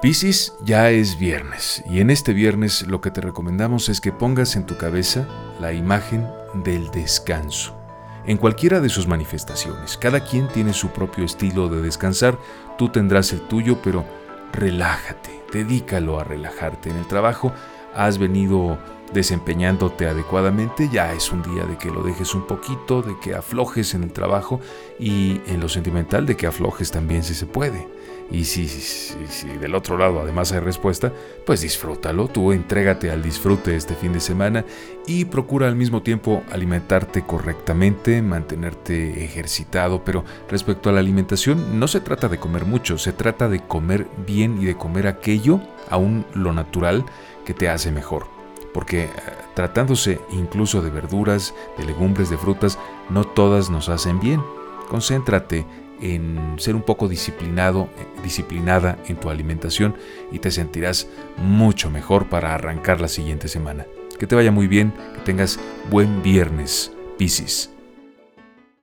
Piscis, ya es viernes y en este viernes lo que te recomendamos es que pongas en tu cabeza la imagen del descanso. En cualquiera de sus manifestaciones, cada quien tiene su propio estilo de descansar, tú tendrás el tuyo, pero relájate, dedícalo a relajarte. En el trabajo has venido desempeñándote adecuadamente, ya es un día de que lo dejes un poquito, de que aflojes en el trabajo y en lo sentimental de que aflojes también si se puede. Y si, del otro lado además hay respuesta, pues disfrútalo, tú entrégate al disfrute este fin de semana y procura al mismo tiempo alimentarte correctamente, mantenerte ejercitado, pero respecto a la alimentación no se trata de comer mucho, se trata de comer bien y de comer aquello, aún lo natural, que te hace mejor. Porque eh, tratándose incluso de verduras, de legumbres, de frutas, no todas nos hacen bien. Concéntrate en ser un poco disciplinado, disciplinada en tu alimentación y te sentirás mucho mejor para arrancar la siguiente semana. Que te vaya muy bien, que tengas buen viernes, Piscis.